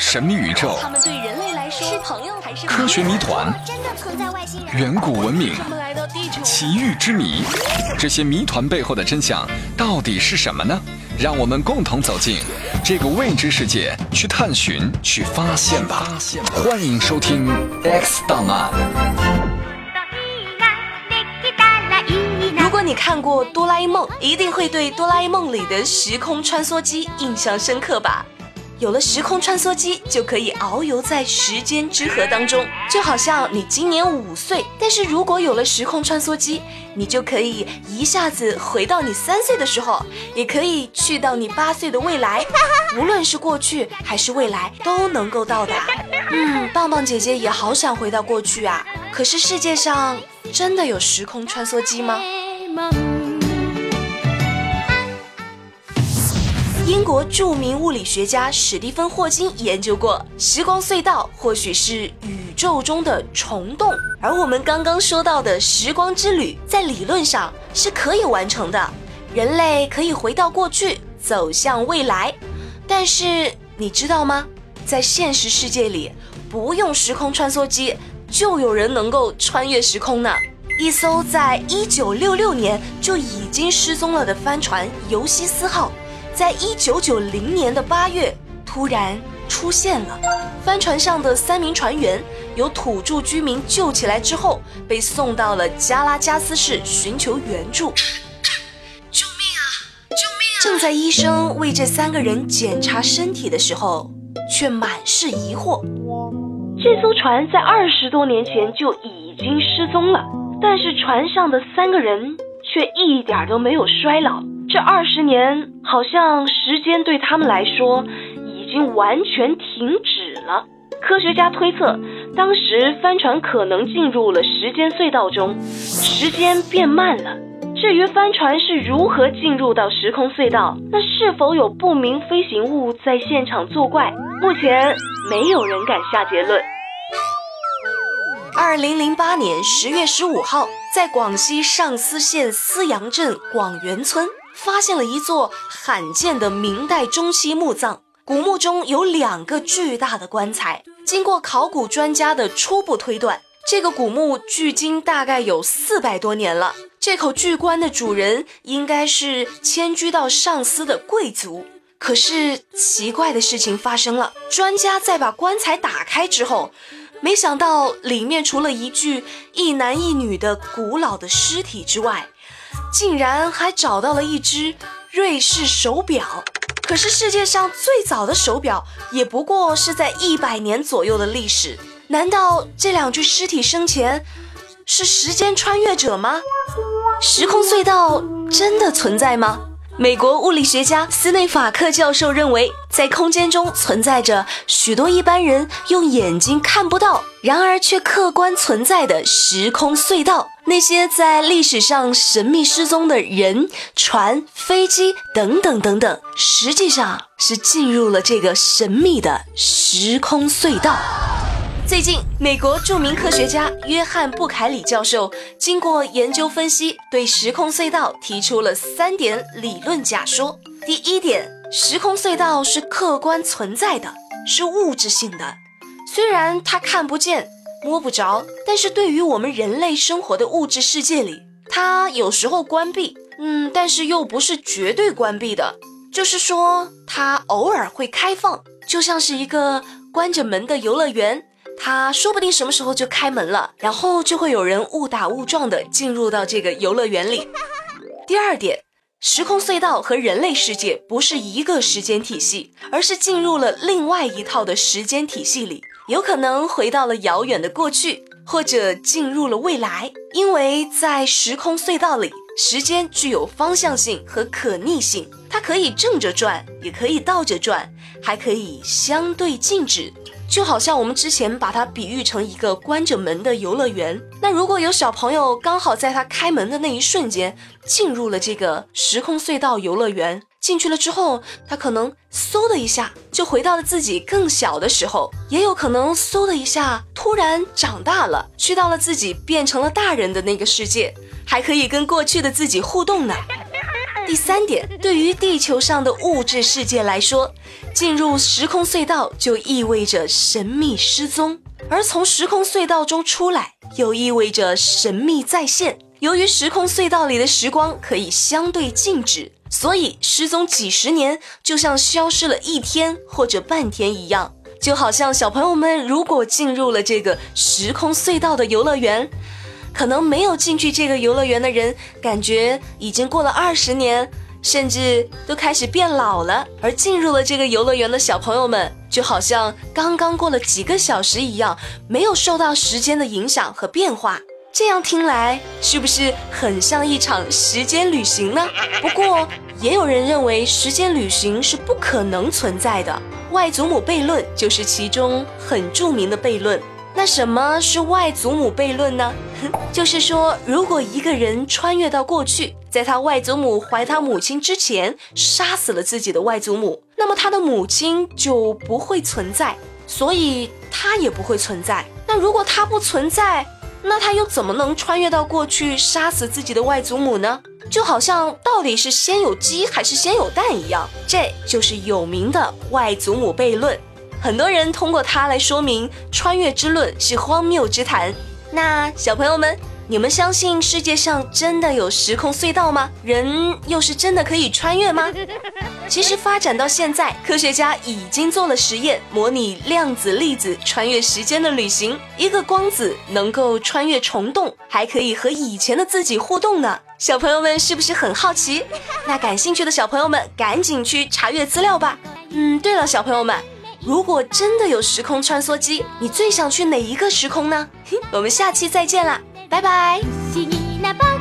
神秘宇宙、他们对人类来说是朋友还是科学谜团、真的存在外星人？远古文明、他们来到地球，奇遇之谜，这些谜团背后的真相到底是什么呢？让我们共同走进这个未知世界，去探寻、去发现吧！欢迎收听《X 档案》。如果你看过《哆啦 A 梦》，一定会对《哆啦 A 梦》里的时空穿梭机印象深刻吧？有了时空穿梭机，就可以遨游在时间之河当中，就好像你今年五岁，但是如果有了时空穿梭机，你就可以一下子回到你三岁的时候，也可以去到你八岁的未来，无论是过去还是未来都能够到达。嗯，棒棒姐姐也好想回到过去啊，可是世界上真的有时空穿梭机吗？英国著名物理学家史蒂芬·霍金研究过，时光隧道或许是宇宙中的虫洞，而我们刚刚说到的时光之旅，在理论上是可以完成的。人类可以回到过去，走向未来。但是你知道吗？在现实世界里，不用时空穿梭机，就有人能够穿越时空呢。一艘在1966年就已经失踪了的帆船“尤西斯号”。在一九九零年的八月，突然出现了。帆船上的三名船员由土著居民救起来之后，被送到了加拉加斯市寻求援助。救命啊！救命啊！正在医生为这三个人检查身体的时候，却满是疑惑。这艘船在二十多年前就已经失踪了，但是船上的三个人却一点都没有衰老。这二十年，好像时间对他们来说已经完全停止了。科学家推测，当时帆船可能进入了时间隧道中，时间变慢了。至于帆船是如何进入到时空隧道，那是否有不明飞行物在现场作怪，目前没有人敢下结论。二零零八年十月十五号，在广西上思县思阳镇广元村。发现了一座罕见的明代中期墓葬，古墓中有两个巨大的棺材。经过考古专家的初步推断，这个古墓距今大概有四百多年了。这口巨棺的主人应该是迁居到上司的贵族。可是奇怪的事情发生了，专家在把棺材打开之后，没想到里面除了一具一男一女的古老的尸体之外，竟然还找到了一只瑞士手表，可是世界上最早的手表也不过是在一百年左右的历史。难道这两具尸体生前是时间穿越者吗？时空隧道真的存在吗？美国物理学家斯内法克教授认为，在空间中存在着许多一般人用眼睛看不到，然而却客观存在的时空隧道。那些在历史上神秘失踪的人、船、飞机等等等等，实际上是进入了这个神秘的时空隧道。最近，美国著名科学家约翰布凯里教授经过研究分析，对时空隧道提出了三点理论假说。第一点，时空隧道是客观存在的，是物质性的，虽然它看不见、摸不着，但是对于我们人类生活的物质世界里，它有时候关闭，嗯，但是又不是绝对关闭的，就是说它偶尔会开放，就像是一个关着门的游乐园。它说不定什么时候就开门了，然后就会有人误打误撞的进入到这个游乐园里。第二点，时空隧道和人类世界不是一个时间体系，而是进入了另外一套的时间体系里，有可能回到了遥远的过去，或者进入了未来。因为在时空隧道里，时间具有方向性和可逆性，它可以正着转，也可以倒着转，还可以相对静止。就好像我们之前把它比喻成一个关着门的游乐园，那如果有小朋友刚好在他开门的那一瞬间进入了这个时空隧道游乐园，进去了之后，他可能嗖的一下就回到了自己更小的时候，也有可能嗖的一下突然长大了，去到了自己变成了大人的那个世界，还可以跟过去的自己互动呢。第三点，对于地球上的物质世界来说，进入时空隧道就意味着神秘失踪，而从时空隧道中出来又意味着神秘再现。由于时空隧道里的时光可以相对静止，所以失踪几十年就像消失了一天或者半天一样。就好像小朋友们如果进入了这个时空隧道的游乐园。可能没有进去这个游乐园的人，感觉已经过了二十年，甚至都开始变老了；而进入了这个游乐园的小朋友们，就好像刚刚过了几个小时一样，没有受到时间的影响和变化。这样听来，是不是很像一场时间旅行呢？不过，也有人认为时间旅行是不可能存在的，外祖母悖论就是其中很著名的悖论。那什么是外祖母悖论呢？就是说，如果一个人穿越到过去，在他外祖母怀他母亲之前，杀死了自己的外祖母，那么他的母亲就不会存在，所以他也不会存在。那如果他不存在，那他又怎么能穿越到过去杀死自己的外祖母呢？就好像到底是先有鸡还是先有蛋一样，这就是有名的外祖母悖论。很多人通过它来说明穿越之论是荒谬之谈。那小朋友们，你们相信世界上真的有时空隧道吗？人又是真的可以穿越吗？其实发展到现在，科学家已经做了实验，模拟量子粒子穿越时间的旅行。一个光子能够穿越虫洞，还可以和以前的自己互动呢。小朋友们是不是很好奇？那感兴趣的小朋友们赶紧去查阅资料吧。嗯，对了，小朋友们。如果真的有时空穿梭机，你最想去哪一个时空呢？我们下期再见啦，拜拜。